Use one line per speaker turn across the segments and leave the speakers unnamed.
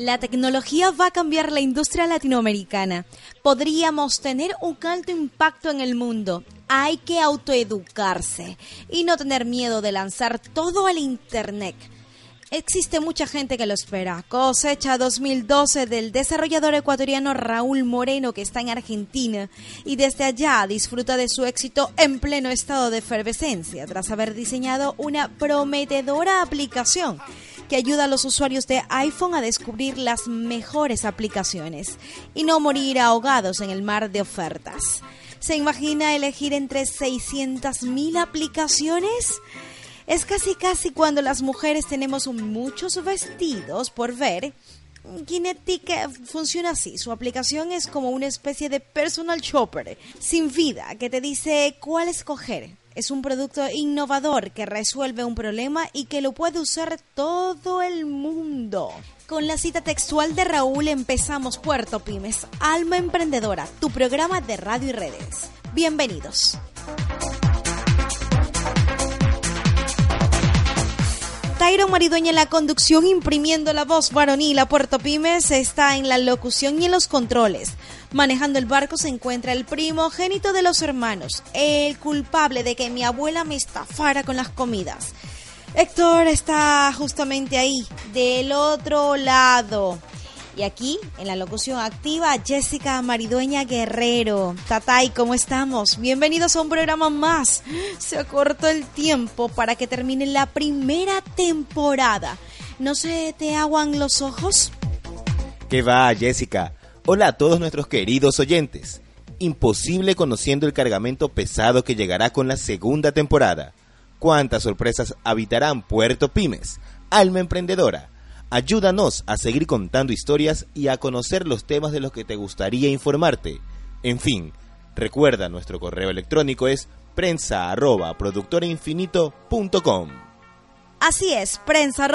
La tecnología va a cambiar la industria latinoamericana. Podríamos tener un alto impacto en el mundo. Hay que autoeducarse y no tener miedo de lanzar todo al Internet. Existe mucha gente que lo espera. Cosecha 2012 del desarrollador ecuatoriano Raúl Moreno que está en Argentina y desde allá disfruta de su éxito en pleno estado de efervescencia tras haber diseñado una prometedora aplicación que ayuda a los usuarios de iPhone a descubrir las mejores aplicaciones y no morir ahogados en el mar de ofertas. ¿Se imagina elegir entre 600.000 aplicaciones? Es casi casi cuando las mujeres tenemos muchos vestidos por ver. Kinetic funciona así. Su aplicación es como una especie de personal shopper sin vida que te dice cuál escoger es un producto innovador que resuelve un problema y que lo puede usar todo el mundo. Con la cita textual de Raúl empezamos Puerto Pymes, Alma Emprendedora, tu programa de radio y redes. Bienvenidos. Tyron Maridueña en la conducción, imprimiendo la voz varonil a Puerto Pymes, está en la locución y en los controles. Manejando el barco se encuentra el primogénito de los hermanos, el culpable de que mi abuela me estafara con las comidas. Héctor está justamente ahí, del otro lado. Y aquí, en la locución activa, Jessica Maridueña Guerrero. Tatay, ¿cómo estamos? Bienvenidos a un programa más. Se acortó el tiempo para que termine la primera temporada. ¿No se te aguan los ojos?
¿Qué va, Jessica? Hola a todos nuestros queridos oyentes. Imposible conociendo el cargamento pesado que llegará con la segunda temporada. ¿Cuántas sorpresas habitarán Puerto Pymes? Alma Emprendedora Ayúdanos a seguir contando historias y a conocer los temas de los que te gustaría informarte. En fin, recuerda nuestro correo electrónico es prensa
Así es, prensa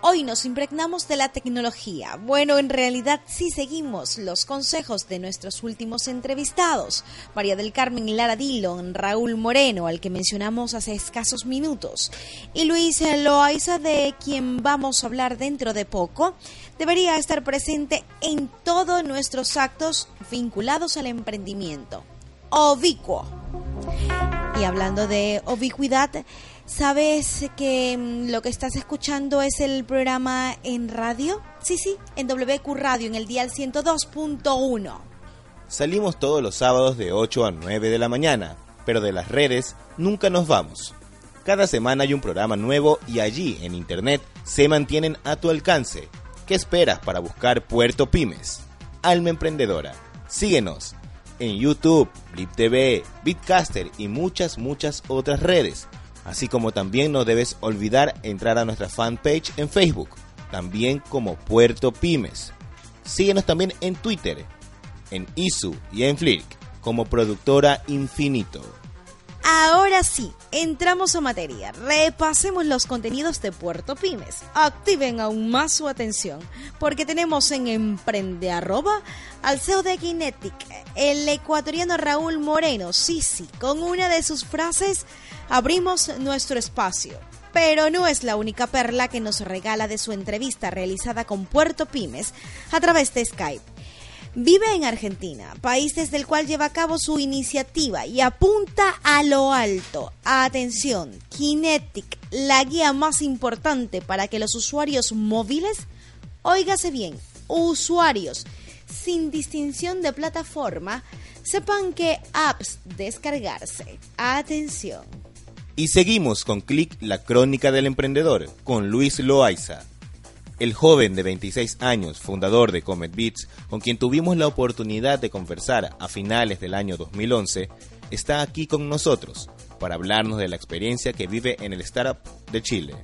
Hoy nos impregnamos de la tecnología. Bueno, en realidad sí seguimos los consejos de nuestros últimos entrevistados, María del Carmen Lara Dillon, Raúl Moreno, al que mencionamos hace escasos minutos, y Luis Loaiza, de quien vamos a hablar dentro de poco, debería estar presente en todos nuestros actos vinculados al emprendimiento. Obicuo. Y hablando de ubicuidad, ¿Sabes que mm, lo que estás escuchando es el programa en radio? Sí, sí, en WQ Radio, en el dial 102.1.
Salimos todos los sábados de 8 a 9 de la mañana, pero de las redes nunca nos vamos. Cada semana hay un programa nuevo y allí en internet se mantienen a tu alcance. ¿Qué esperas para buscar Puerto Pymes? Alma Emprendedora. Síguenos en YouTube, Blip TV, Bitcaster y muchas, muchas otras redes Así como también no debes olvidar entrar a nuestra fanpage en Facebook, también como Puerto Pymes. Síguenos también en Twitter, en Isu y en Flick como productora Infinito.
Ahora sí, entramos a materia. Repasemos los contenidos de Puerto Pymes. Activen aún más su atención, porque tenemos en Emprende Arroba al CEO de Kinetic, el ecuatoriano Raúl Moreno, sí, con una de sus frases abrimos nuestro espacio. Pero no es la única perla que nos regala de su entrevista realizada con Puerto Pymes a través de Skype. Vive en Argentina, país desde el cual lleva a cabo su iniciativa y apunta a lo alto. Atención, Kinetic, la guía más importante para que los usuarios móviles, óigase bien, usuarios sin distinción de plataforma, sepan qué apps descargarse. Atención.
Y seguimos con Click, la crónica del emprendedor, con Luis Loaiza. El joven de 26 años, fundador de Comet Beats, con quien tuvimos la oportunidad de conversar a finales del año 2011, está aquí con nosotros para hablarnos de la experiencia que vive en el Startup de Chile.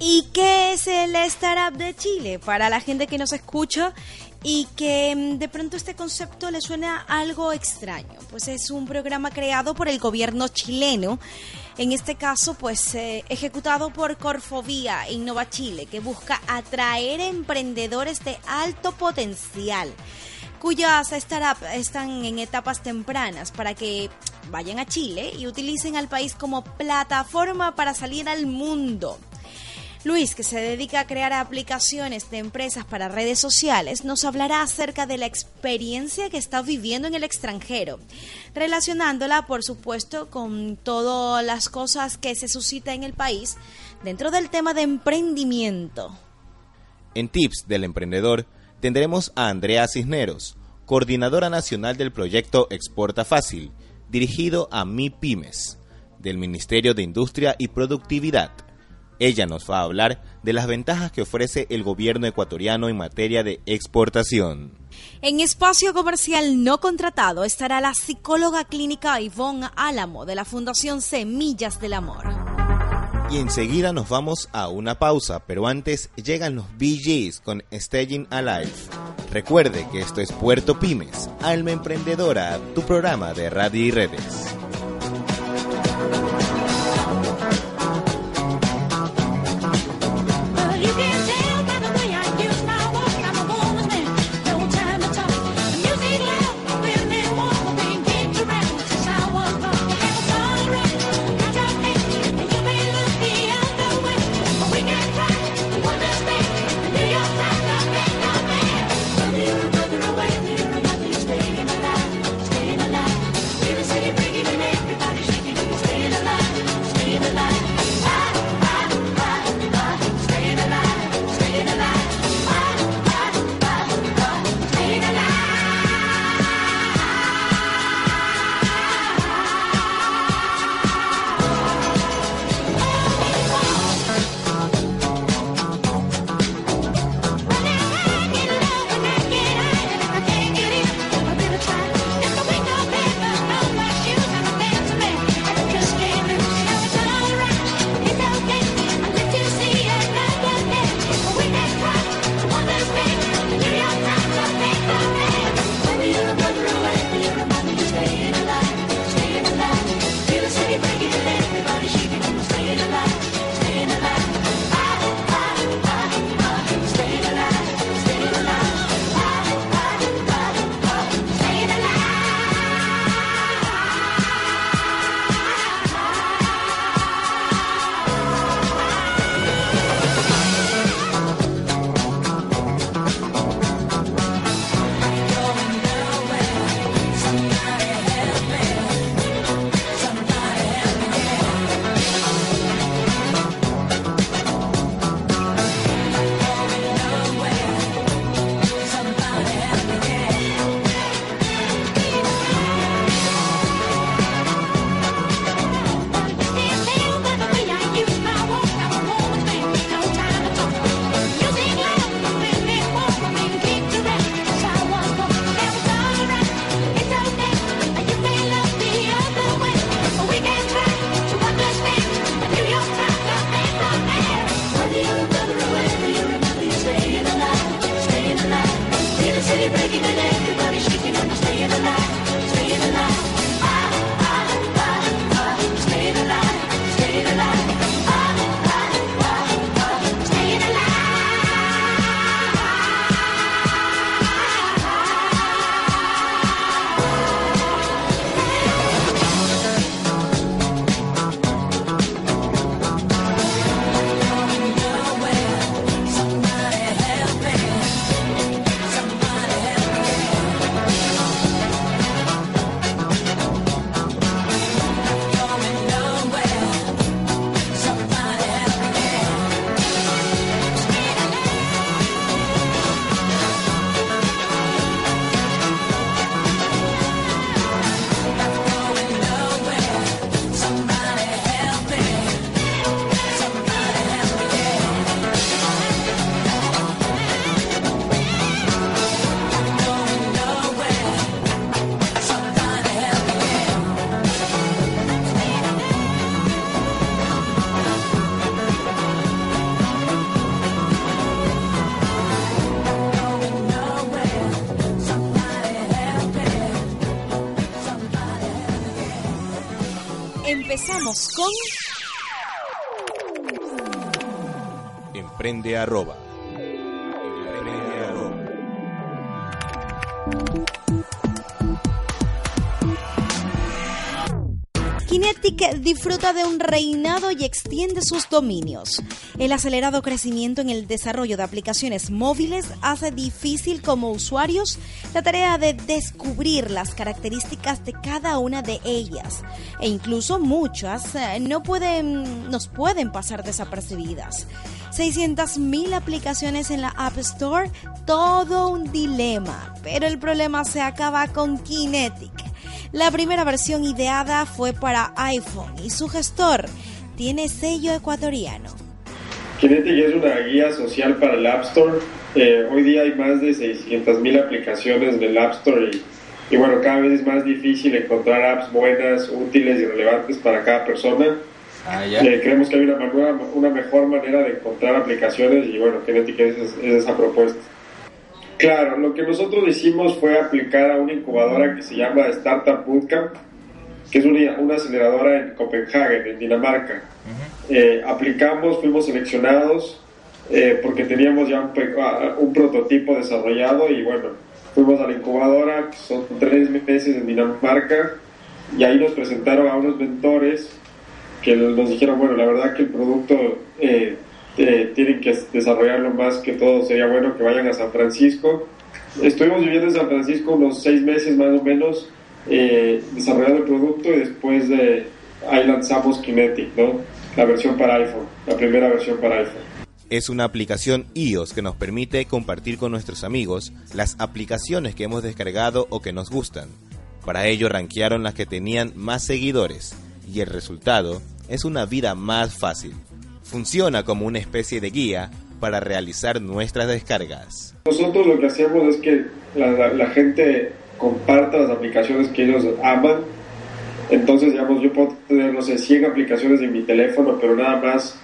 ¿Y qué es el Startup de Chile? Para la gente que nos escucha y que mm, de pronto este concepto le suena algo extraño, pues es un programa creado por el gobierno chileno, en este caso pues eh, ejecutado por Corfovía Innova Chile, que busca atraer emprendedores de alto potencial cuyas startups están en etapas tempranas para que vayan a Chile y utilicen al país como plataforma para salir al mundo. Luis, que se dedica a crear aplicaciones de empresas para redes sociales, nos hablará acerca de la experiencia que está viviendo en el extranjero, relacionándola, por supuesto, con todas las cosas que se suscitan en el país dentro del tema de emprendimiento.
En Tips del Emprendedor tendremos a Andrea Cisneros, coordinadora nacional del proyecto Exporta Fácil, dirigido a MIPIMES, del Ministerio de Industria y Productividad ella nos va a hablar de las ventajas que ofrece el gobierno ecuatoriano en materia de exportación.
En espacio comercial no contratado estará la psicóloga clínica Ivonne Álamo de la Fundación Semillas del Amor.
Y enseguida nos vamos a una pausa, pero antes llegan los BGs con Staying Alive. Recuerde que esto es Puerto Pymes, Alma Emprendedora, tu programa de radio y redes.
Con
Emprende arroba.
Kinetic disfruta de un reinado y extiende sus dominios. El acelerado crecimiento en el desarrollo de aplicaciones móviles hace difícil como usuarios la tarea de descubrir las características de cada una de ellas e incluso muchas eh, no pueden nos pueden pasar desapercibidas. 600.000 aplicaciones en la App Store, todo un dilema, pero el problema se acaba con Kinetic. La primera versión ideada fue para iPhone y su gestor tiene sello ecuatoriano.
Kinetic es una guía social para el App Store. Eh, hoy día hay más de 600.000 aplicaciones del App Store y, y bueno, cada vez es más difícil encontrar apps buenas, útiles y relevantes para cada persona. Ah, eh, creemos que hay una, una, mejor manera de encontrar aplicaciones y bueno, Kinetic es, es, esa propuesta. Claro, lo que nosotros hicimos fue aplicar a una incubadora que se llama Startup Bootcamp, que es una, una aceleradora en Copenhague, en Dinamarca. Eh, aplicamos, fuimos seleccionados eh, porque teníamos ya un, ah, un, prototipo desarrollado y bueno, fuimos a la incubadora, que son tres meses en Dinamarca, y ahí nos presentaron a unos mentores que nos dijeron, bueno, la verdad que el producto eh, tienen que desarrollarlo más que todo, sería bueno que vayan a San Francisco. Estuvimos viviendo en San Francisco unos seis meses más o menos, eh, desarrollando el producto y después de ahí lanzamos Kinetic, ¿no? La versión para iPhone, la primera versión para iPhone.
Es una aplicación iOS que nos permite compartir con nuestros amigos las aplicaciones que hemos descargado o que nos gustan. Para ello rankearon las que tenían más seguidores y el resultado es una vida más fácil. Funciona como una especie de guía para realizar nuestras descargas.
Nosotros lo que hacemos es que la, gente comparta las aplicaciones que ellos aman. Entonces, digamos, yo puedo tener, no sé, 100 aplicaciones en mi teléfono, pero nada más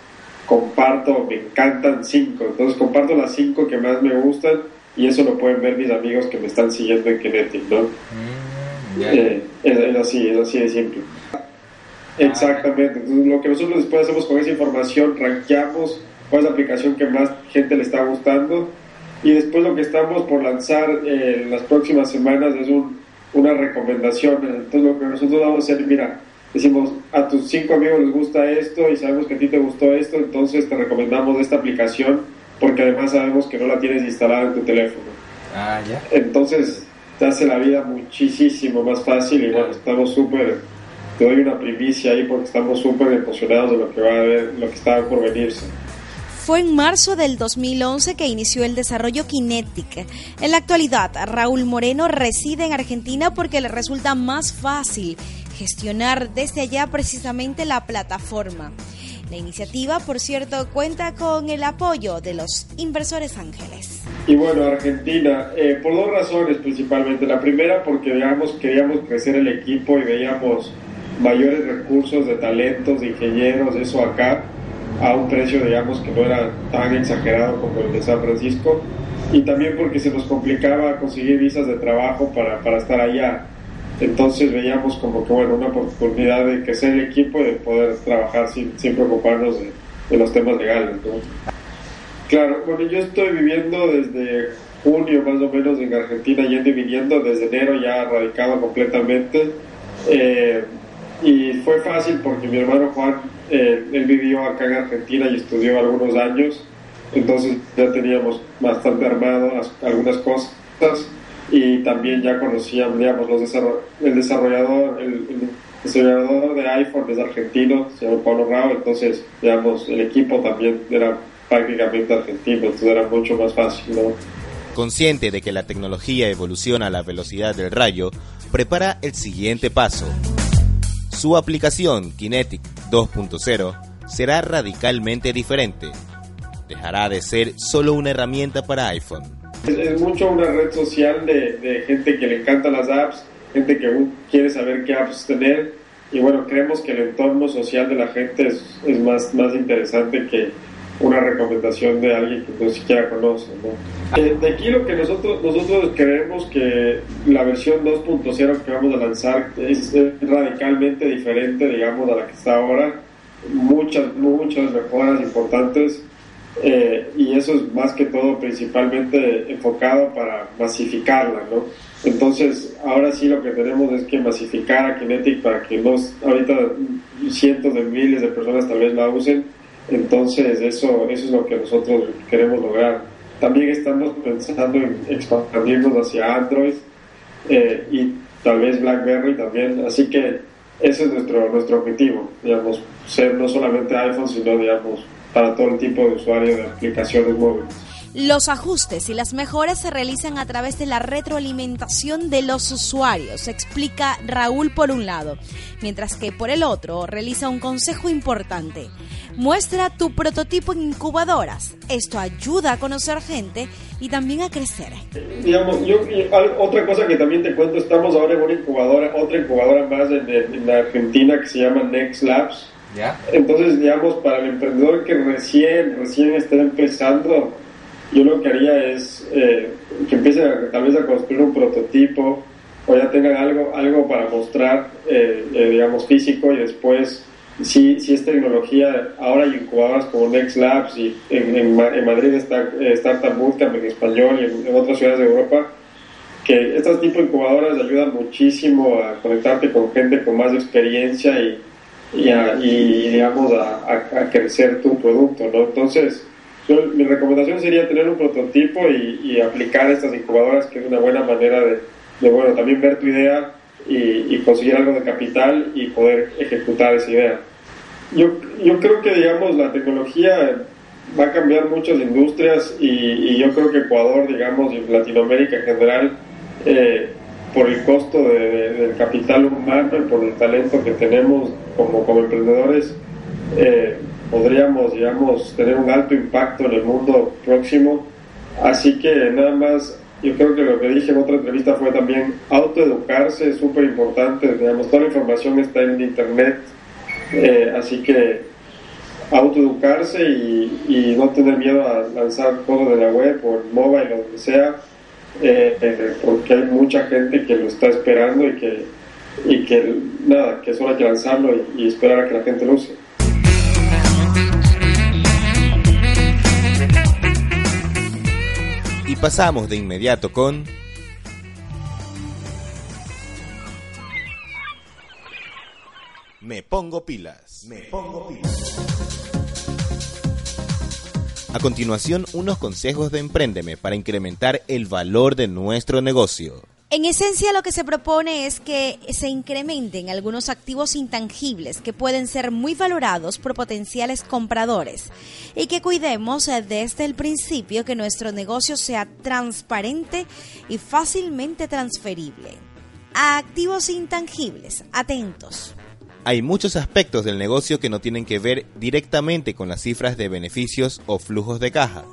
comparto, me encantan 5. Entonces, comparto las 5 que más me gustan y eso lo pueden ver mis amigos que me están siguiendo en Kinetic, ¿no? Mm, eh, es, así, es así de simple. Exactamente. Entonces, lo que nosotros después hacemos con esa información, rankeamos cuál es la aplicación que más gente le está gustando y después lo que estamos por lanzar eh, en las próximas semanas es una recomendación. Entonces, lo que nosotros vamos a hacer, mira, decimos a tus cinco amigos les gusta esto y sabemos que a ti te gustó esto, entonces te recomendamos esta aplicación porque además sabemos que no la tienes instalada en tu teléfono. Ah, ya. Entonces, te hace la vida muchísimo más fácil y bueno, estamos súper te doy una primicia ahí porque estamos súper emocionados de lo que va a haber, lo que está por venirse.
Fue en marzo del 2011 que inició el desarrollo Kinetic. En la actualidad, Raúl Moreno reside en Argentina porque le resulta más fácil gestionar desde allá precisamente la plataforma. La iniciativa, por cierto, cuenta con el apoyo de los inversores ángeles.
Y bueno, Argentina, eh, por dos razones principalmente. La primera, porque digamos, queríamos crecer el equipo y veíamos mayores recursos de talentos, de ingenieros, eso acá, a un precio, digamos, que no era tan exagerado como el de San Francisco, y también porque se nos complicaba conseguir visas de trabajo para, para estar allá. Entonces veíamos como que, bueno, una oportunidad de crecer el equipo y de poder trabajar sin, sin preocuparnos de, los temas legales. Claro, bueno, yo estoy viviendo desde junio más o menos en Argentina, yendo y viniendo, desde enero ya radicado completamente. Eh, y fue fácil porque mi hermano Juan, eh, él vivió acá en Argentina y estudió algunos años, entonces ya teníamos bastante armado algunas cosas y también ya conocíamos, digamos, los el desarrollador, el, desarrollador de iPhone es argentino, se llama Pablo Rao, entonces, digamos, el equipo también era prácticamente argentino, entonces era mucho más fácil, ¿no?
Consciente de que la tecnología evoluciona a la velocidad del rayo, prepara el siguiente paso su aplicación Kinetic 2.0 será radicalmente diferente. Dejará de ser solo una herramienta para iPhone.
Es, mucho una red social de, gente que le encantan las apps, gente que quiere saber qué apps tener y bueno, creemos que el entorno social de la gente es, es más, más interesante que, una recomendación de alguien que no siquiera conoce. Eh, de aquí lo que nosotros, nosotros creemos que la versión 2.0 que vamos a lanzar es, radicalmente diferente, digamos, a la que está ahora. Muchas, muchas mejoras importantes. Eh, y eso es más que todo principalmente enfocado para masificarla, ¿no? Entonces, ahora sí lo que tenemos es que masificar a Kinetic para que nos, ahorita cientos de miles de personas tal vez la usen. Entonces, eso, eso es lo que nosotros queremos lograr. También estamos pensando en expandirnos hacia Android eh, y tal vez BlackBerry también. Así que ese es nuestro, nuestro objetivo, digamos, ser no solamente iPhone, sino, digamos, para todo el tipo de usuarios de aplicaciones móviles.
Los ajustes y las mejoras se realizan a través de la retroalimentación de los usuarios, explica Raúl por un lado, mientras que por el otro realiza un consejo importante. Muestra tu prototipo en incubadoras. Esto ayuda a conocer gente y también a crecer.
Digamos, yo, otra cosa que también te cuento, estamos ahora en una incubadora, otra incubadora más en, en la Argentina que se llama Next Labs. ¿Ya? Entonces, digamos, para el emprendedor que recién, recién está empezando, yo lo que haría es eh, que empiecen a, tal vez a construir un prototipo o ya tengan algo, algo para mostrar, eh, eh, digamos, físico y después, si, si es tecnología, ahora hay incubadoras como Next Labs y en, en, Madrid está Startup Bootcamp en español y en, otras ciudades de Europa, que estas tipo de incubadoras ayudan muchísimo a conectarte con gente con más experiencia y, y, digamos, a, a, crecer tu producto, ¿no? Entonces, mi recomendación sería tener un prototipo y, aplicar estas incubadoras, que es una buena manera de, bueno, también ver tu idea y, conseguir algo de capital y poder ejecutar esa idea. Yo, yo creo que, digamos, la tecnología va a cambiar muchas industrias y, yo creo que Ecuador, digamos, y Latinoamérica en general, eh, por el costo del capital humano y por el talento que tenemos como, como emprendedores, eh, podríamos, digamos, tener un alto impacto en el mundo próximo. Así que nada más, yo creo que lo que dije en otra entrevista fue también autoeducarse, es súper importante, digamos, toda la información está en internet, eh, así que autoeducarse y, y, no tener miedo a lanzar cosas de la web o el mobile o que sea, eh, eh, porque hay mucha gente que lo está esperando y que, y que nada, que solo hay que lanzarlo y, y esperar a que la gente lo use.
Y pasamos de inmediato con... Me pongo pilas. Me pongo pilas. A continuación, unos consejos de Emprendeme para incrementar el valor de nuestro negocio.
En esencia lo que se propone es que se incrementen algunos activos intangibles que pueden ser muy valorados por potenciales compradores y que cuidemos eh, desde el principio que nuestro negocio sea transparente y fácilmente transferible. A activos intangibles, atentos.
Hay muchos aspectos del negocio que no tienen que ver directamente con las cifras de beneficios o flujos de caja,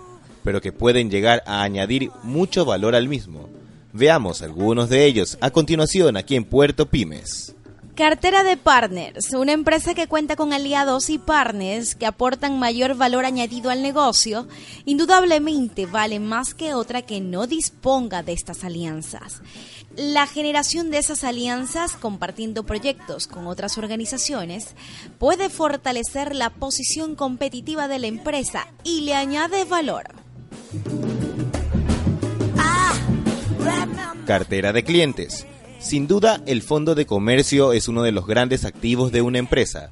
pero que pueden llegar a añadir mucho valor al mismo Veamos algunos de ellos a continuación aquí en Puerto Pymes.
Cartera de Partners, una empresa que cuenta con aliados y partners que aportan mayor valor añadido al negocio, indudablemente vale más que otra que no disponga de estas alianzas. La generación de esas alianzas, compartiendo proyectos con otras organizaciones, puede fortalecer la posición competitiva de la empresa y le añade valor.
Cartera de clientes. Sin duda, el fondo de comercio es uno de los grandes activos de una empresa.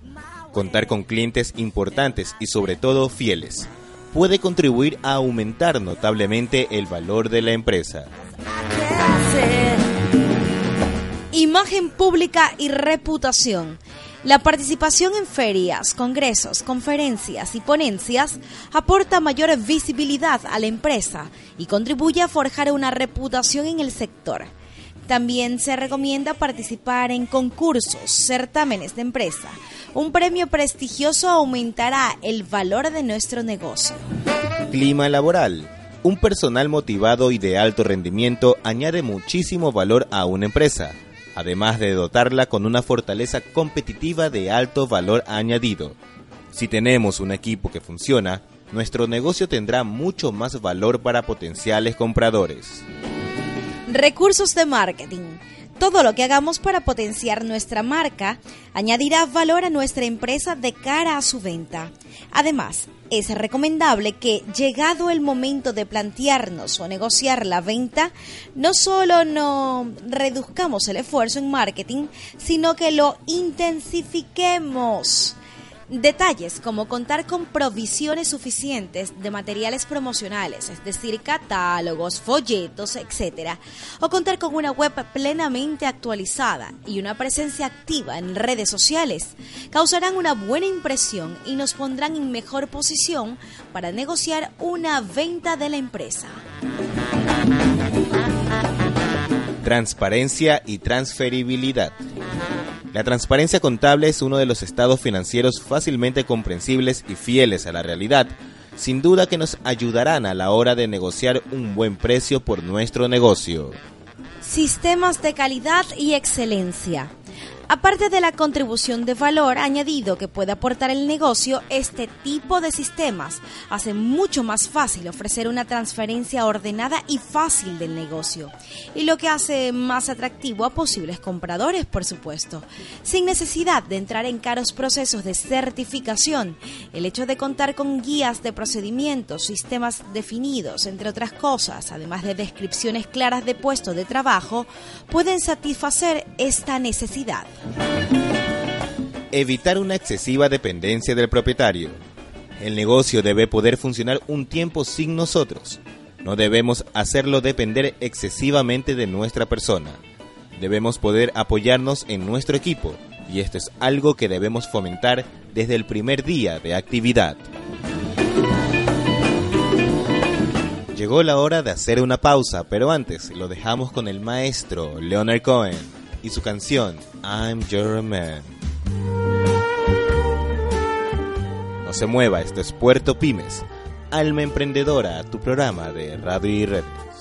Contar con clientes importantes y sobre todo fieles puede contribuir a aumentar notablemente el valor de la empresa.
Imagen pública y reputación. La participación en ferias, congresos, conferencias y ponencias aporta mayor visibilidad a la empresa y contribuye a forjar una reputación en el sector. También se recomienda participar en concursos, certámenes de empresa. Un premio prestigioso aumentará el valor de nuestro negocio.
Clima laboral. Un personal motivado y de alto rendimiento añade muchísimo valor a una empresa además de dotarla con una fortaleza competitiva de alto valor añadido. Si tenemos un equipo que funciona, nuestro negocio tendrá mucho más valor para potenciales compradores.
Recursos de marketing. Todo lo que hagamos para potenciar nuestra marca añadirá valor a nuestra empresa de cara a su venta. Además, es recomendable que, llegado el momento de plantearnos o negociar la venta, no solo no reduzcamos el esfuerzo en marketing, sino que lo intensifiquemos. Detalles como contar con provisiones suficientes de materiales promocionales, es decir, catálogos, folletos, etc. O contar con una web plenamente actualizada y una presencia activa en redes sociales causarán una buena impresión y nos pondrán en mejor posición para negociar una venta de la empresa.
Transparencia y transferibilidad. La transparencia contable es uno de los estados financieros fácilmente comprensibles y fieles a la realidad, sin duda que nos ayudarán a la hora de negociar un buen precio por nuestro negocio.
Sistemas de calidad y excelencia. Aparte de la contribución de valor añadido que puede aportar el negocio, este tipo de sistemas hace mucho más fácil ofrecer una transferencia ordenada y fácil del negocio, y lo que hace más atractivo a posibles compradores, por supuesto. Sin necesidad de entrar en caros procesos de certificación, el hecho de contar con guías de procedimientos, sistemas definidos, entre otras cosas, además de descripciones claras de puestos de trabajo, pueden satisfacer esta necesidad.
Evitar una excesiva dependencia del propietario. El negocio debe poder funcionar un tiempo sin nosotros. No debemos hacerlo depender excesivamente de nuestra persona. Debemos poder apoyarnos en nuestro equipo y esto es algo que debemos fomentar desde el primer día de actividad. Llegó la hora de hacer una pausa, pero antes lo dejamos con el maestro Leonard Cohen y su canción I'm Your Man. No se mueva, esto es Puerto Pymes, Alma Emprendedora, tu programa de radio y redes.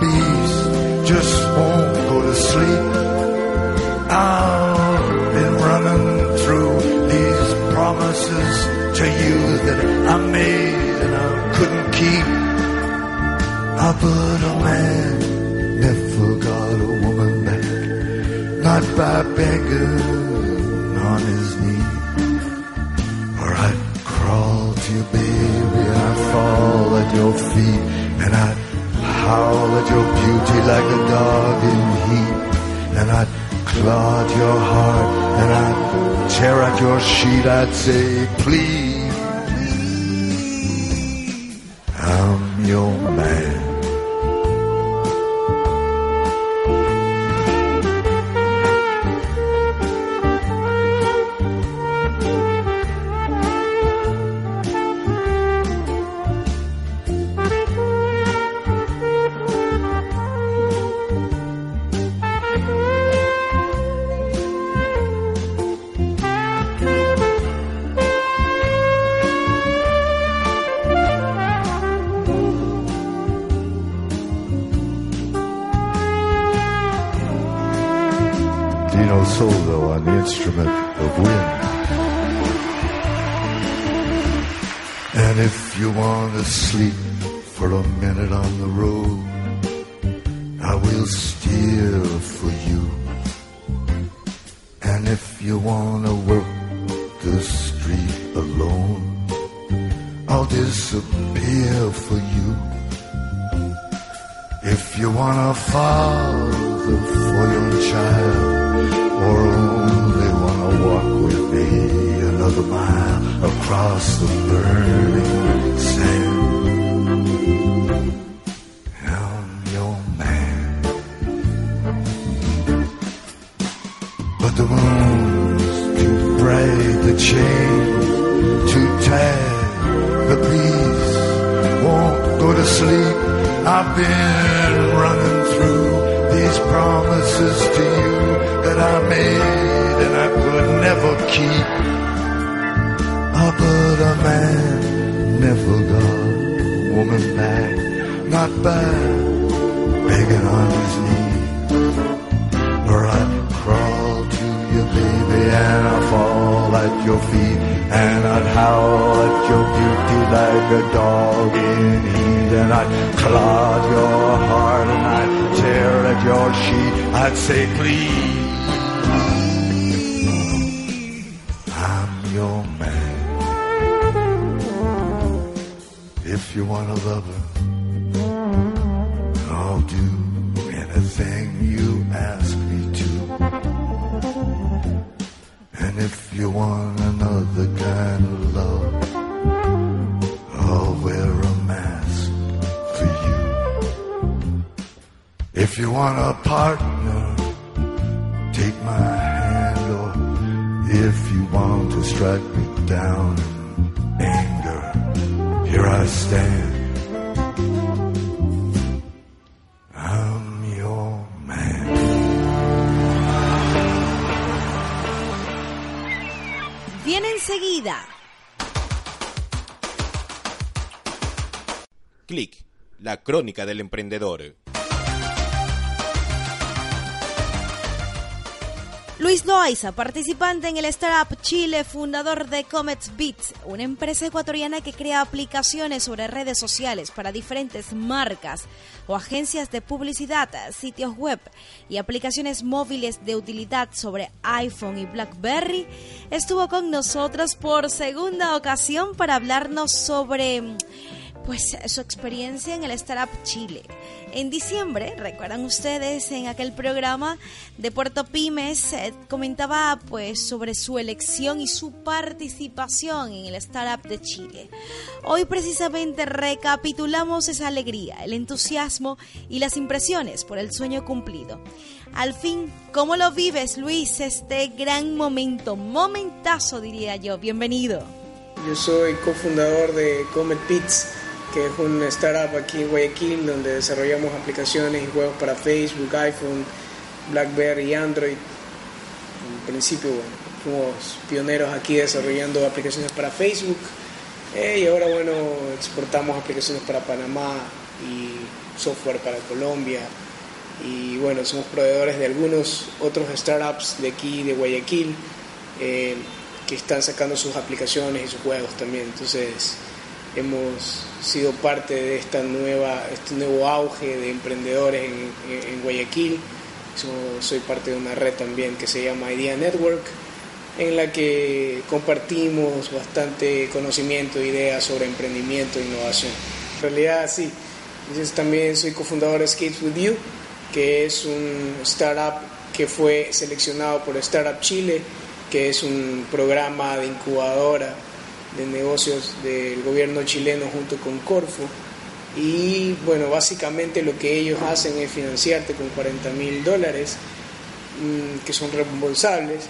Beast just won't go to sleep. I've been running through these promises to you that I made and I couldn't keep. Ah, but a man never got a woman back, not by begging at your beauty like a dog in heat, and I'd at your heart, and I'd tear at your sheet, I'd say, please, I'm your man. Across the burning say, please,
Viene enseguida.
Clic, la crónica del emprendedor.
Luis Loaiza, participante en el Startup Chile, fundador de Comets Beats, una empresa ecuatoriana que crea aplicaciones sobre redes sociales para diferentes marcas o agencias de publicidad, sitios web y aplicaciones móviles de utilidad sobre iPhone y BlackBerry, estuvo con nosotros por segunda ocasión para hablarnos sobre pues su experiencia en el Startup Chile. En diciembre, recuerdan ustedes, en aquel programa de Puerto Pymes eh, comentaba pues sobre su elección y su participación en el Startup de Chile. Hoy precisamente recapitulamos esa alegría, el entusiasmo y las impresiones por el sueño cumplido. Al fin, ¿cómo lo vives, Luis? Este gran momento, momentazo diría yo. Bienvenido.
Yo soy cofundador de Comet Pits, que es una startup aquí en Guayaquil donde desarrollamos aplicaciones y juegos para Facebook, iPhone, BlackBerry y Android. En principio, bueno, fuimos pioneros aquí desarrollando aplicaciones para Facebook eh, y ahora, bueno, exportamos aplicaciones para Panamá y software para Colombia. Y bueno, somos proveedores de algunos otros startups de aquí, de Guayaquil, eh, que están sacando sus aplicaciones y sus juegos también. Entonces, hemos sido parte de esta nueva, este nuevo auge de emprendedores en, Guayaquil. So- soy parte de una red también que se llama Idea Network, en la que compartimos bastante conocimiento e ideas sobre emprendimiento e innovación. En realidad, sí. Entonces, también soy cofundador de Skates With You, que es un startup que fue seleccionado por Startup Chile, que es un programa de incubadora de negocios del gobierno chileno junto con Corfo. Y bueno, básicamente lo que ellos hacen es financiarte con 40 mil dólares, mm, que son reembolsables.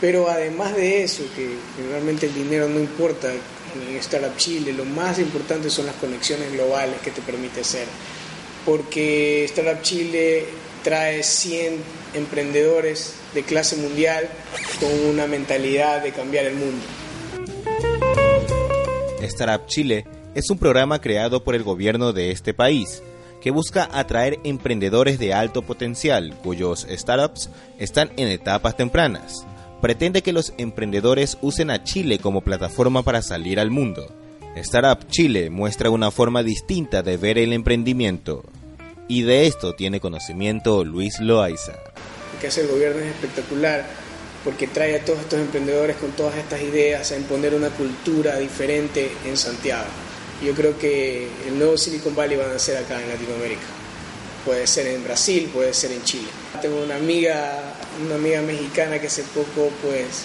Pero además de eso, que, realmente el dinero no importa en Startup Chile, lo más importante son las conexiones globales que te permite hacer. Porque Startup Chile trae 100 emprendedores de clase mundial con una mentalidad de cambiar el mundo.
Startup Chile es un programa creado por el gobierno de este país que busca atraer emprendedores de alto potencial cuyos startups están en etapas tempranas. Pretende que los emprendedores usen a Chile como plataforma para salir al mundo. Startup Chile muestra una forma distinta de ver el emprendimiento. Y de esto tiene conocimiento Luis Loaiza.
Lo que hace el gobierno es espectacular porque trae a todos estos emprendedores con todas estas ideas a imponer una cultura diferente en Santiago. Yo creo que el nuevo Silicon Valley va a nacer acá en Latinoamérica. Puede ser en Brasil, puede ser en Chile. Tengo una amiga, una amiga mexicana que hace poco pues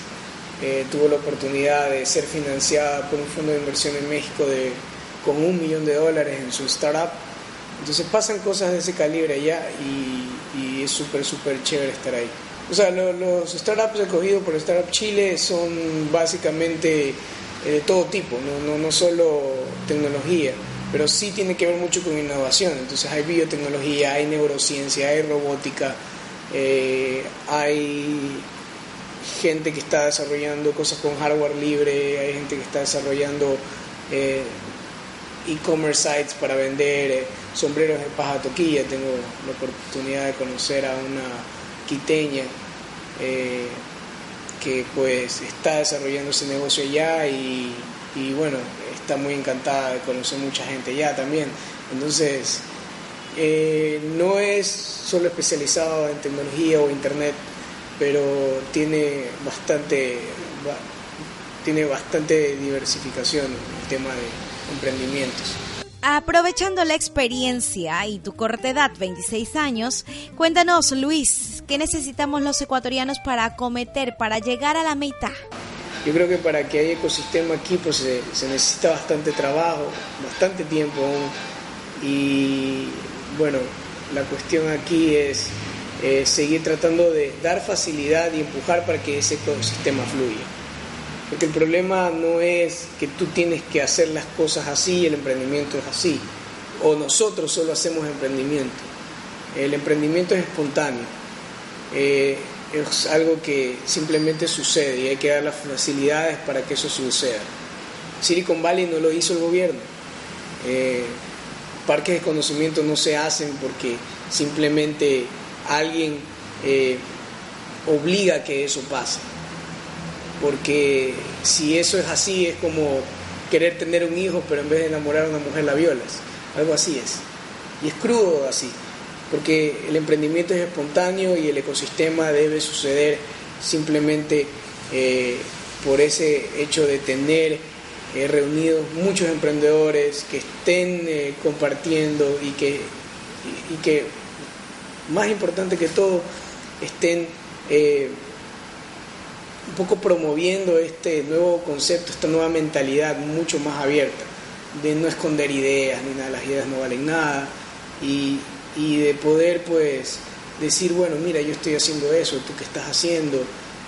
eh, tuvo la oportunidad de ser financiada por un fondo de inversión en México de, con un millón de dólares en su startup. Entonces pasan cosas de ese calibre allá y, y es súper, súper chévere estar ahí. O sea, los startups escogidos por Startup Chile son básicamente eh, de todo tipo, no, no, no solo tecnología, pero sí tiene que ver mucho con innovación. Entonces hay biotecnología, hay neurociencia, hay robótica, eh, hay gente que está desarrollando cosas con hardware libre, hay gente que está desarrollando eh, e-commerce sites para vender sombreros de paja toquilla. Tengo la oportunidad de conocer a una quiteña eh, que pues está desarrollando ese negocio allá y, bueno, está muy encantada de conocer mucha gente allá también. Entonces, eh, no es solo especializado en tecnología o internet, pero tiene bastante, tiene bastante diversificación el tema de emprendimientos.
Aprovechando la experiencia y tu corta edad, 26 años, cuéntanos, Luis, ¿qué necesitamos los ecuatorianos para acometer, para llegar a la meta?
Yo creo que para que haya ecosistema aquí pues se, necesita bastante trabajo, bastante tiempo aún. Y bueno, la cuestión aquí es eh, seguir tratando de dar facilidad y empujar para que ese ecosistema fluya. Porque el problema no es que tú tienes que hacer las cosas así el emprendimiento es así. O nosotros solo hacemos emprendimiento. El emprendimiento es espontáneo. Eh, es algo que simplemente sucede y hay que dar las facilidades para que eso suceda. Silicon Valley no lo hizo el gobierno. Eh, parques de conocimiento no se hacen porque simplemente alguien eh, obliga a que eso pase porque si eso es así es como querer tener un hijo pero en vez de enamorar a una mujer la violas, algo así es. Y es crudo así, porque el emprendimiento es espontáneo y el ecosistema debe suceder simplemente eh, por ese hecho de tener eh, reunidos muchos emprendedores que estén eh, compartiendo y que, y, que, más importante que todo, estén un poco promoviendo este nuevo concepto, esta nueva mentalidad mucho más abierta, de no esconder ideas, ni nada, las ideas no valen nada, y, de poder pues decir, bueno, mira, yo estoy haciendo eso, tú qué estás haciendo,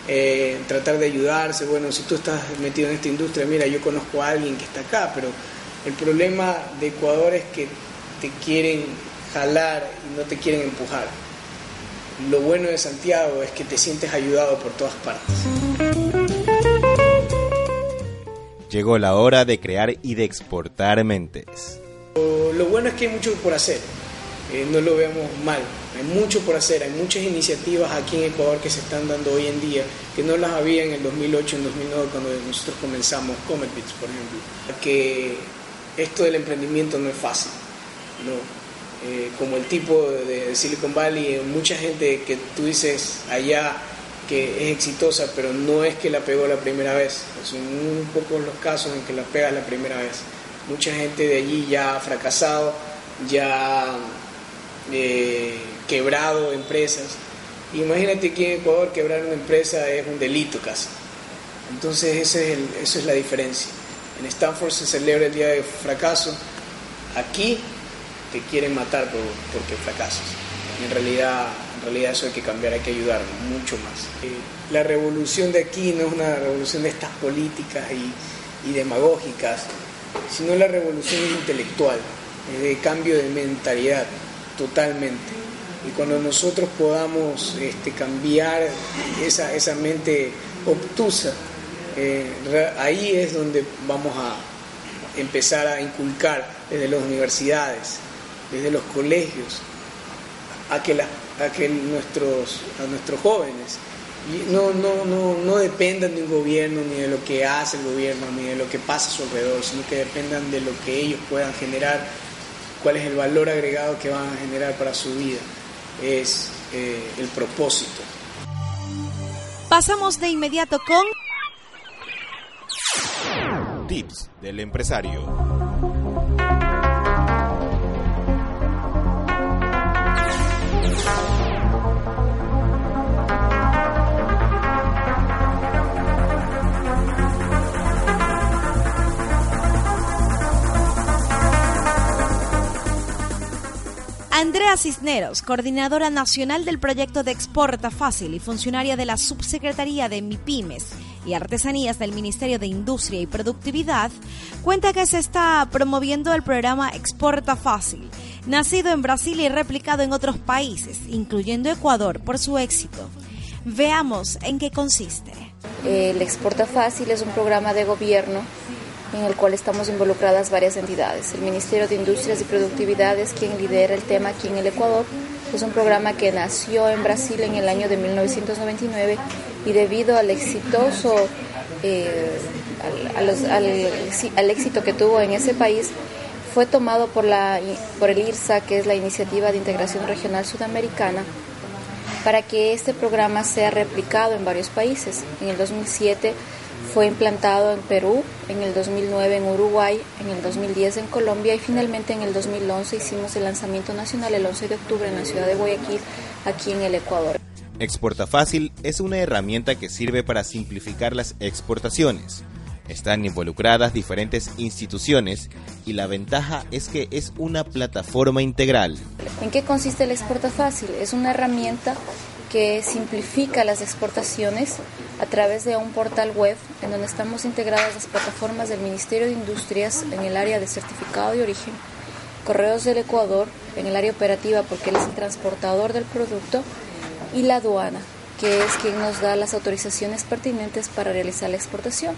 eh, tratar de ayudarse, bueno, si tú estás metido en esta industria, mira, yo conozco a alguien que está acá, pero el problema de Ecuador es que te quieren jalar y no te quieren empujar. Lo bueno de Santiago es que te sientes ayudado por todas partes.
Llegó la hora de crear y de exportar mentes.
Lo bueno es que hay mucho por hacer, eh, no lo veamos mal, hay mucho por hacer, hay muchas iniciativas aquí en Ecuador que se están dando hoy en día, que no las había en el 2008, en 2009, cuando nosotros comenzamos Comet Bits, por ejemplo. Que esto del emprendimiento no es fácil, ¿no? Eh, como el tipo de, Silicon Valley, mucha gente que tú dices allá que es exitosa, pero no es que la pegó la primera vez, son un poco los casos en que la pega la primera vez. Mucha gente de allí ya ha fracasado, ya eh, quebrado empresas. Imagínate que en Ecuador quebrar una empresa es un delito casi. Entonces ese es esa es la diferencia. En Stanford se celebra el día de fracaso. Aquí te quieren matar por, porque fracasas. En realidad, en realidad eso hay que cambiar, hay que ayudar mucho más. Eh, la revolución de aquí no es una revolución de estas políticas y, demagógicas, sino la revolución intelectual, de cambio de mentalidad totalmente. Y cuando nosotros podamos este, cambiar esa, esa mente obtusa, eh, ahí es donde vamos a empezar a inculcar desde las universidades desde los colegios, a que, la, a que nuestros, a nuestros jóvenes no, no, no, no dependan de un gobierno, ni de lo que hace el gobierno, ni de lo que pasa a su alrededor, sino que dependan de lo que ellos puedan generar, cuál es el valor agregado que van a generar para su vida. Es eh, el propósito.
Pasamos de inmediato con...
Tips del empresario.
Andrea Cisneros, coordinadora nacional del proyecto de Exporta Fácil y funcionaria de la Subsecretaría de MIPIMES y Artesanías del Ministerio de Industria y Productividad, cuenta que se está promoviendo el programa Exporta Fácil, nacido en Brasil y replicado en otros países, incluyendo Ecuador, por su éxito. Veamos en qué consiste.
El Exporta Fácil es un programa de gobierno en el cual estamos involucradas varias entidades. El Ministerio de Industrias y Productividad es quien lidera el tema aquí en el Ecuador. Es un programa que nació en Brasil en el año de 1999 y debido al exitoso eh, al, éxito que tuvo en ese país fue tomado por, la, por el IRSA, que es la Iniciativa de Integración Regional Sudamericana, para que este programa sea replicado en varios países. En el 2007 fue implantado en Perú, en el 2009 en Uruguay, en el 2010 en Colombia y finalmente en el 2011 hicimos el lanzamiento nacional el 11 de octubre en la ciudad de Guayaquil, aquí en el Ecuador.
Exporta Fácil es una herramienta que sirve para simplificar las exportaciones. Están involucradas diferentes instituciones y la ventaja es que es una plataforma integral.
¿En qué consiste el Exporta Fácil? Es una herramienta que simplifica las exportaciones a través de un portal web en donde estamos integradas las plataformas del Ministerio de Industrias en el área de certificado de origen, Correos del Ecuador en el área operativa porque él es el transportador del producto y la aduana, que es quien nos da las autorizaciones pertinentes para realizar la exportación.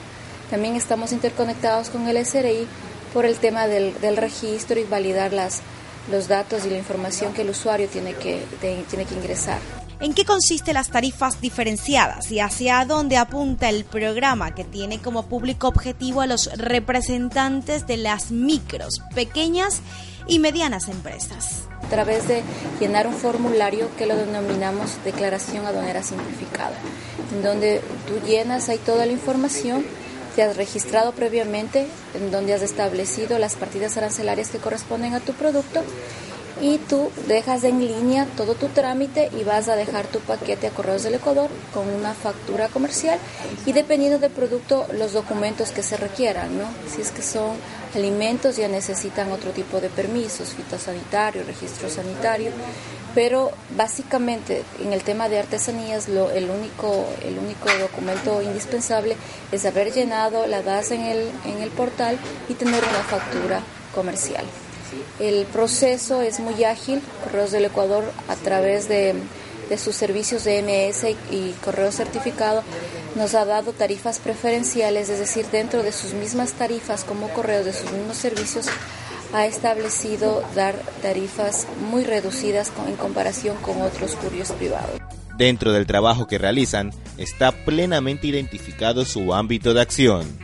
También estamos interconectados con el SRI por el tema del, registro y validar las, los datos y la información que el usuario tiene que, tiene que ingresar
en qué consiste las tarifas diferenciadas y hacia dónde apunta el programa que tiene como público objetivo a los representantes de las micros, pequeñas y medianas empresas.
A través de llenar un formulario que lo denominamos declaración aduanera simplificada, en donde tú llenas ahí toda la información te has registrado previamente, en donde has establecido las partidas arancelarias que corresponden a tu producto y tú dejas en línea todo tu trámite y vas a dejar tu paquete a Correos del Ecuador con una factura comercial y dependiendo del producto los documentos que se requieran, ¿no? Si es que son alimentos ya necesitan otro tipo de permisos, fitosanitario, registro sanitario, pero básicamente en el tema de artesanías lo, el, único, el único documento indispensable es haber llenado la DAS en el, en el portal y tener una factura comercial. El proceso es muy ágil. Correos del Ecuador, a través de, sus servicios de MS y correo certificado, nos ha dado tarifas preferenciales, es decir, dentro de sus mismas tarifas como correos de sus mismos servicios, ha establecido dar tarifas muy reducidas en comparación con otros curios privados.
Dentro del trabajo que realizan está plenamente identificado su ámbito de acción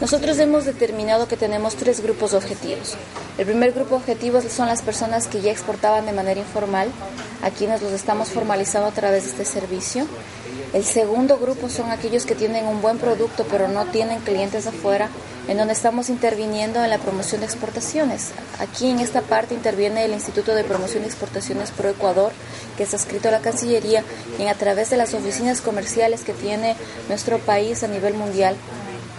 nosotros hemos determinado que tenemos tres grupos objetivos. El primer grupo objetivo son las personas que ya exportaban de manera informal, a quienes los estamos formalizando a través de este servicio. El segundo grupo son aquellos que tienen un buen producto pero no tienen clientes afuera, en donde estamos interviniendo en la promoción de exportaciones. Aquí en esta parte interviene el Instituto de Promoción y Exportaciones Pro Ecuador, que está escrito a la Cancillería, y a través de las oficinas comerciales que tiene nuestro país a nivel mundial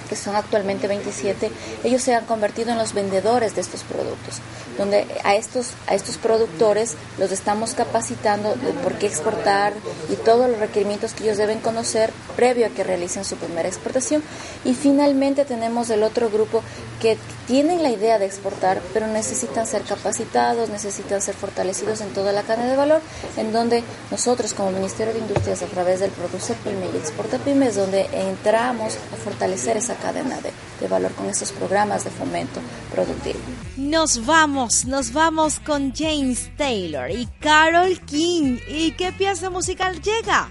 que son actualmente 27, ellos se han convertido en los vendedores de estos productos, donde a estos, a estos productores los estamos capacitando de por qué exportar y todos los requerimientos que ellos deben conocer previo a que realicen su primera exportación. Y finalmente tenemos el otro grupo que tienen la idea de exportar, pero necesitan ser capacitados, necesitan ser fortalecidos en toda la cadena de valor, en donde nosotros como Ministerio de Industrias a través del Producer Pyme y Exporta Pyme es donde entramos a fortalecer esa cadena de, valor con estos programas de fomento productivo.
Nos vamos, nos vamos con James Taylor y Carol King. ¿Y qué pieza musical llega?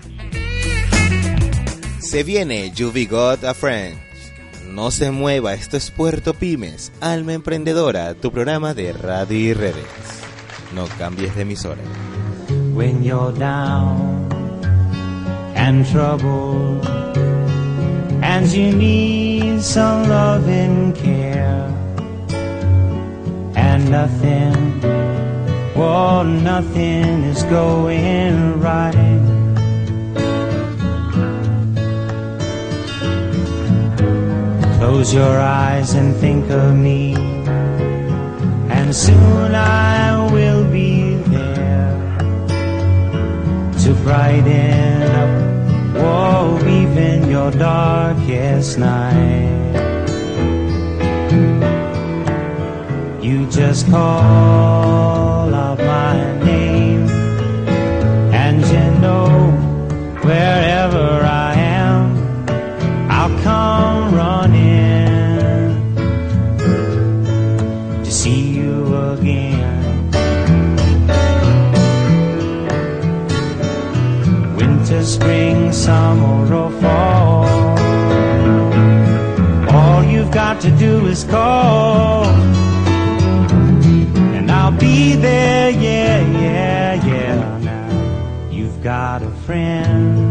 Se viene You've Got a Friend. No se mueva, esto es Puerto Pymes, Alma Emprendedora, tu programa de radio y redes. No cambies de emisora.
When you're down and trouble and you need some loving care. And nothing, oh, nothing is going right. Close your eyes and think of me, and soon I will be there to brighten up, oh, in your darkest night. You just call out my name, and you know wherever. spring, summer or fall. All you've got to do is call, and I'll be there, yeah, yeah, yeah. Now you've got a friend.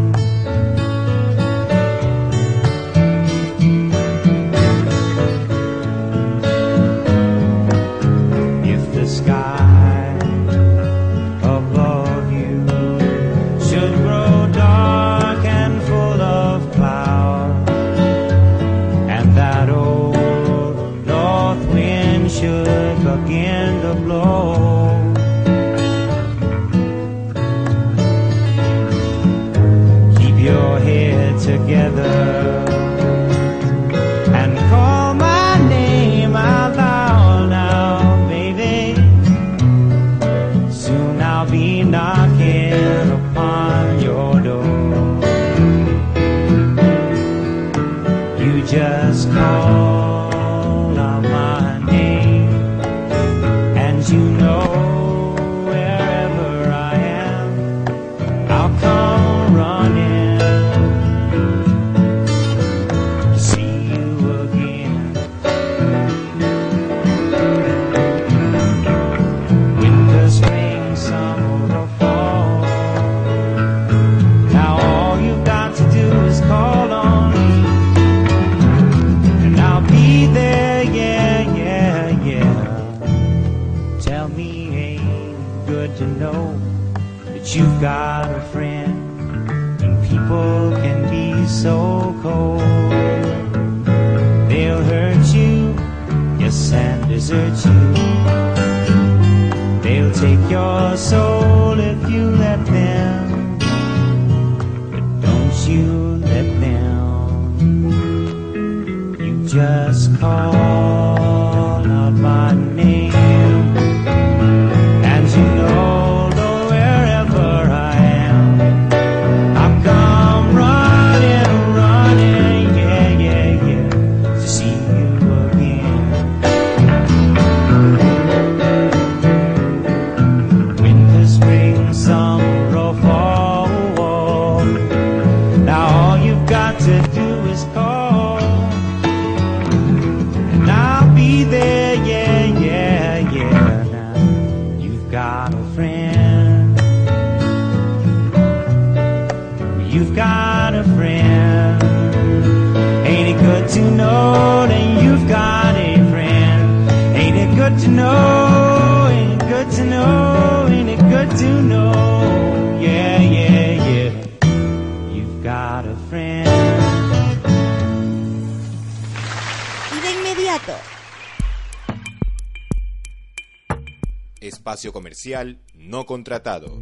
comercial no contratado.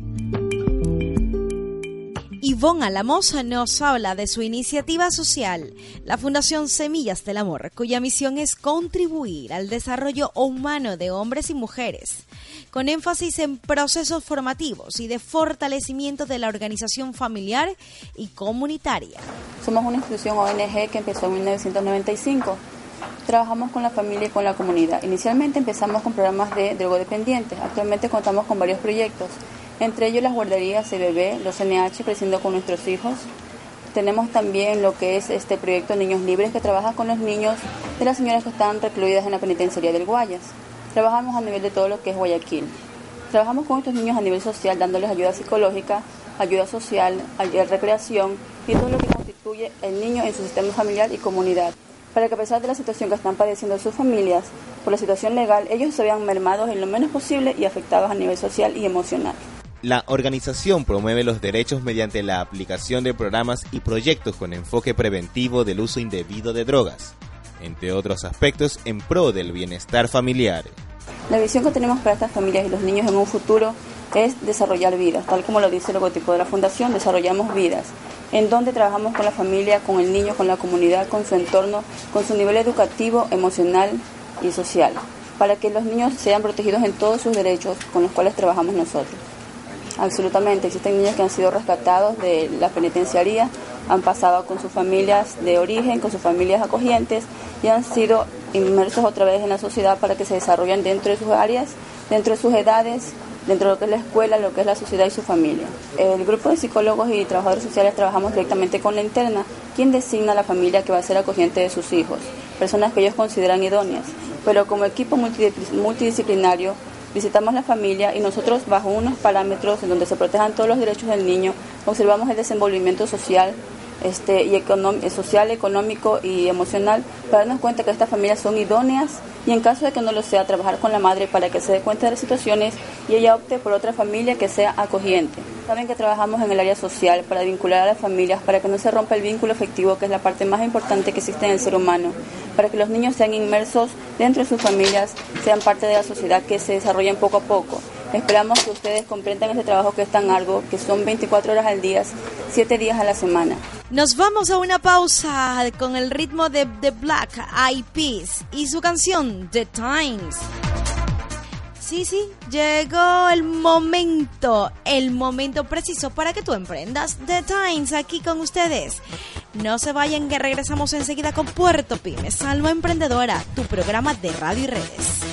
Yvonne Alamosa nos habla de su iniciativa social, la Fundación Semillas del Amor, cuya misión es contribuir al desarrollo humano de hombres y mujeres, con énfasis en procesos formativos y de fortalecimiento de la organización familiar y comunitaria.
Somos una institución ONG que empezó en 1995 Trabajamos con la familia y con la comunidad. Inicialmente empezamos con programas de drogodependientes. Actualmente contamos con varios proyectos entre ellos las guarderías CBB, los NH, creciendo con nuestros hijos. Tenemos también lo que es este proyecto Niños Libres, que trabaja con los niños de las señoras que están recluidas en la penitenciaría del Guayas. Trabajamos a nivel de todo lo que es Guayaquil. Trabajamos con estos niños a nivel social, dándoles ayuda psicológica, ayuda social, ayuda recreación y todo lo que constituye el niño en su sistema familiar y comunidad para que a pesar de la situación que están padeciendo sus familias por la situación legal, ellos se vean mermados en lo menos posible y afectados a nivel social y emocional.
La organización promueve los derechos mediante la aplicación de programas y proyectos con enfoque preventivo del uso indebido de drogas, entre otros aspectos en pro del bienestar familiar.
La visión que tenemos para estas familias y los niños en un futuro es desarrollar vidas, tal como lo dice el logotipo de la Fundación, desarrollamos vidas, en donde trabajamos con la familia, con el niño, con la comunidad, con su entorno, con su nivel educativo, emocional y social, para que los niños sean protegidos en todos sus derechos con los cuales trabajamos nosotros. Absolutamente, existen niños que han sido rescatados de la penitenciaría, han pasado con sus familias de origen, con sus familias acogientes y han sido inmersos otra vez en la sociedad para que se desarrollen dentro de sus áreas, dentro de sus edades, dentro de lo que es la escuela, lo que es la sociedad y su familia. El grupo de psicólogos y trabajadores sociales trabajamos directamente con la interna, quien designa la familia que va a ser acogiente de sus hijos, personas que ellos consideran idóneas, pero como equipo multidisciplinario Visitamos la familia y nosotros, bajo unos parámetros en donde se protejan todos los derechos del niño, observamos el desenvolvimiento social este, y social, económico y emocional para darnos cuenta que estas familias son idóneas y en caso de que no lo sea, trabajar con la madre para que se dé cuenta de las situaciones y ella opte por otra familia que sea acogiente. Saben que trabajamos en el área social para vincular a las familias, para que no se rompa el vínculo efectivo, que es la parte más importante que existe en el ser humano, para que los niños sean inmersos dentro de sus familias, sean parte de la sociedad que se desarrollen poco a poco. Esperamos que ustedes comprendan este trabajo que es tan largo, que son 24 horas al día, 7 días a la semana.
Nos vamos a una pausa con el ritmo de The Black Eyed Peas y su canción The Times. Sí, sí, llegó el momento, el momento preciso para que tú emprendas The Times aquí con ustedes. No se vayan que regresamos enseguida con Puerto Pymes, Salva Emprendedora, tu programa de radio y redes.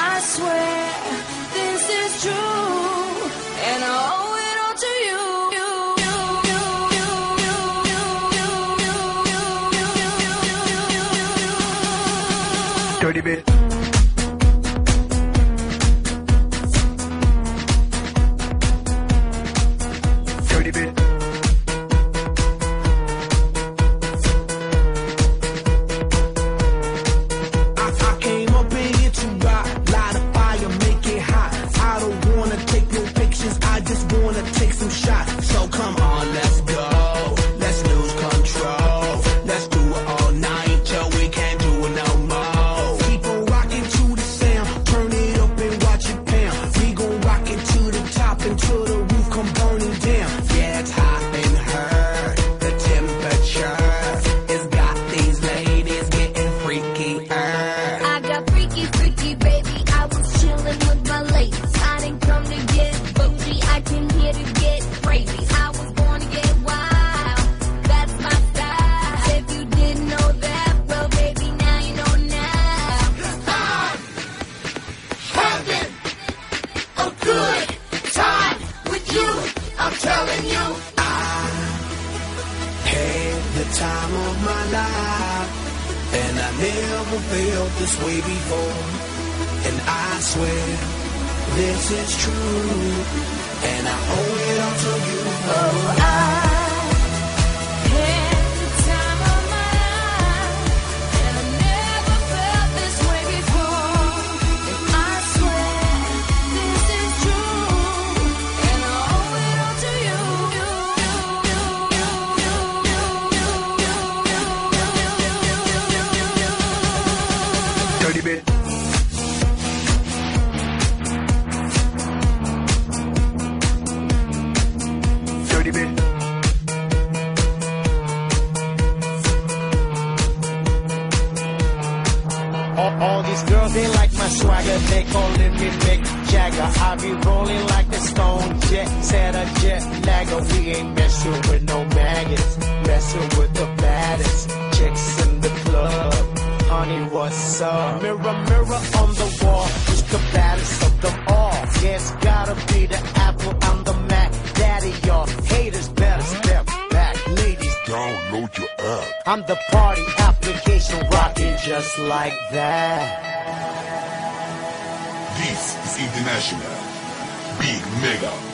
I swear this is true, and I owe it all to
you. Dirty bit.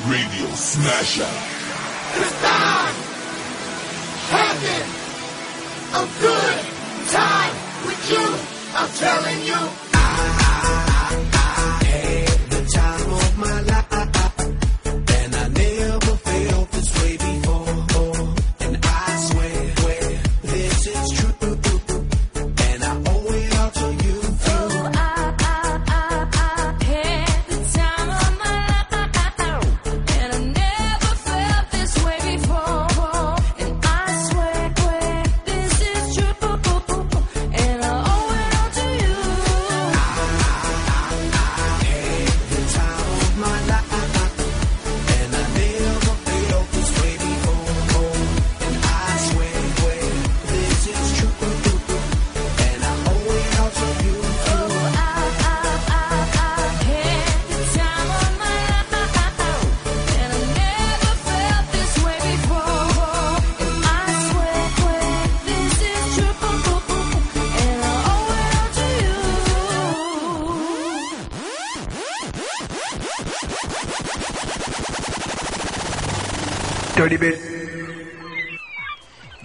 Radio Smasher.
It's time. Having a good time with you. I'm telling you.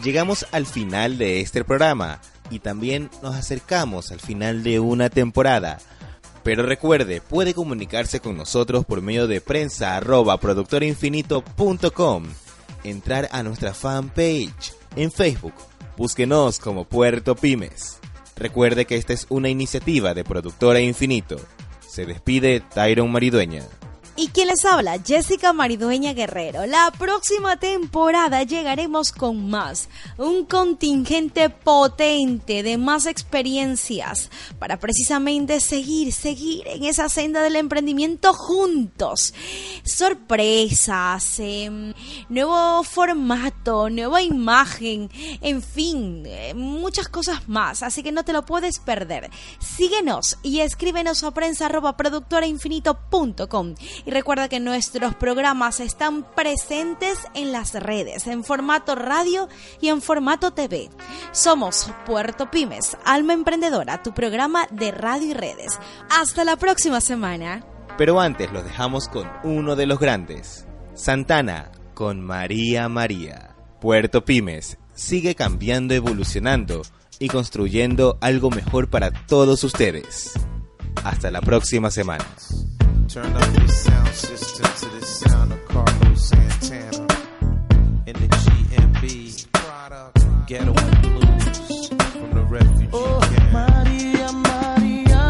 Llegamos al final de este programa y también nos acercamos al final de una temporada. Pero recuerde, puede comunicarse con nosotros por medio de prensa arroba productorinfinito.com, entrar a nuestra fanpage en Facebook, búsquenos como Puerto Pymes. Recuerde que esta es una iniciativa de Productora Infinito. Se despide Tyron Maridueña.
¿Y quién les habla? Jessica Maridueña Guerrero. La próxima temporada llegaremos con más, un contingente potente de más experiencias para precisamente seguir, seguir en esa senda del emprendimiento juntos. Sorpresas, em, nuevo formato, nueva imagen, en fin, eh, muchas cosas más, así que no te lo puedes perder. Síguenos y escríbenos a prensa arroba productorainfinito.com y recuerda que nuestros programas están presentes en las redes, en formato radio y en formato TV. Somos Puerto Pymes, Alma Emprendedora, tu programa de radio y redes. Hasta la próxima semana.
Pero antes los dejamos con uno de los grandes, Santana con María María. Puerto Pymes sigue cambiando, evolucionando y construyendo algo mejor para todos ustedes. Hasta la próxima semana.
Turn up your sound system to the sound of Carlos Santana in the GMB Ghetto and Blues from the refugee oh, camp.
Maria, Maria.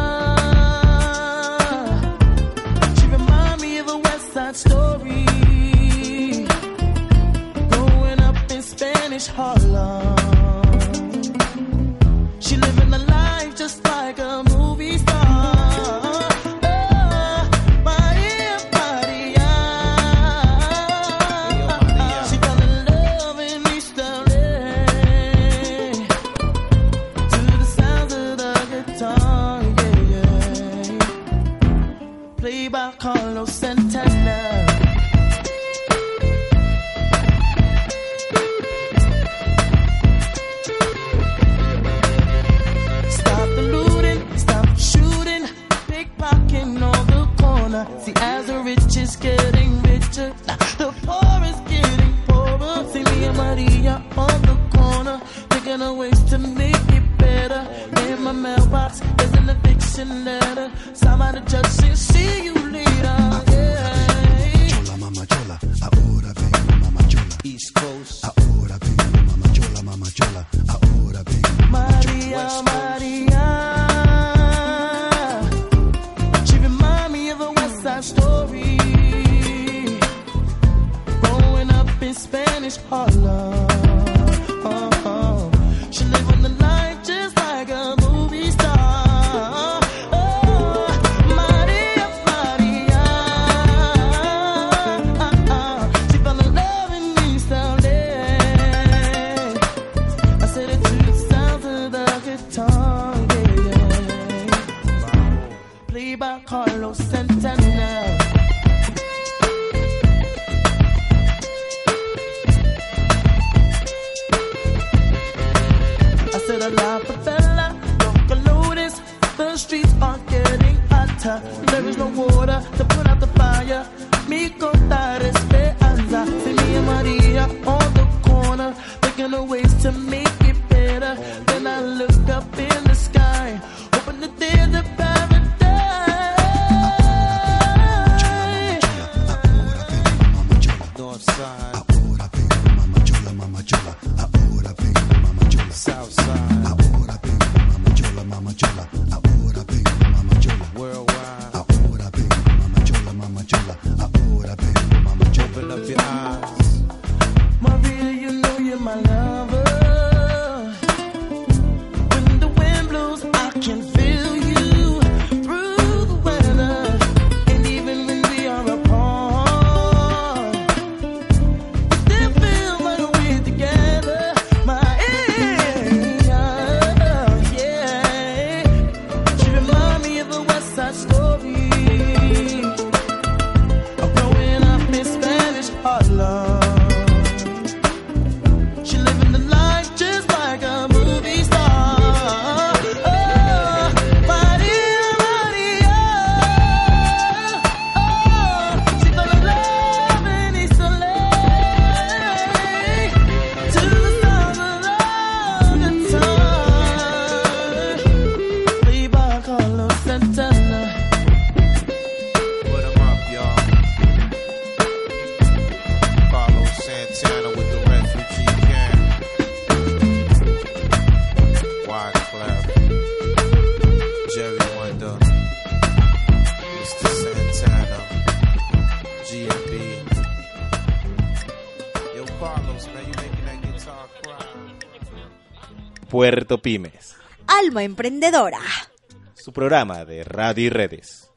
She remind me of a West Side story. Growing up in Spanish Harlem. She living
corner. See, as the rich is getting richer, the poor is getting poorer. See me and Maria on the corner, thinking of ways to make it better. In my mailbox, there's an eviction letter. Somebody just
said, see you later.
Puerto Pymes.
Alma Emprendedora.
Su programa de radio y redes.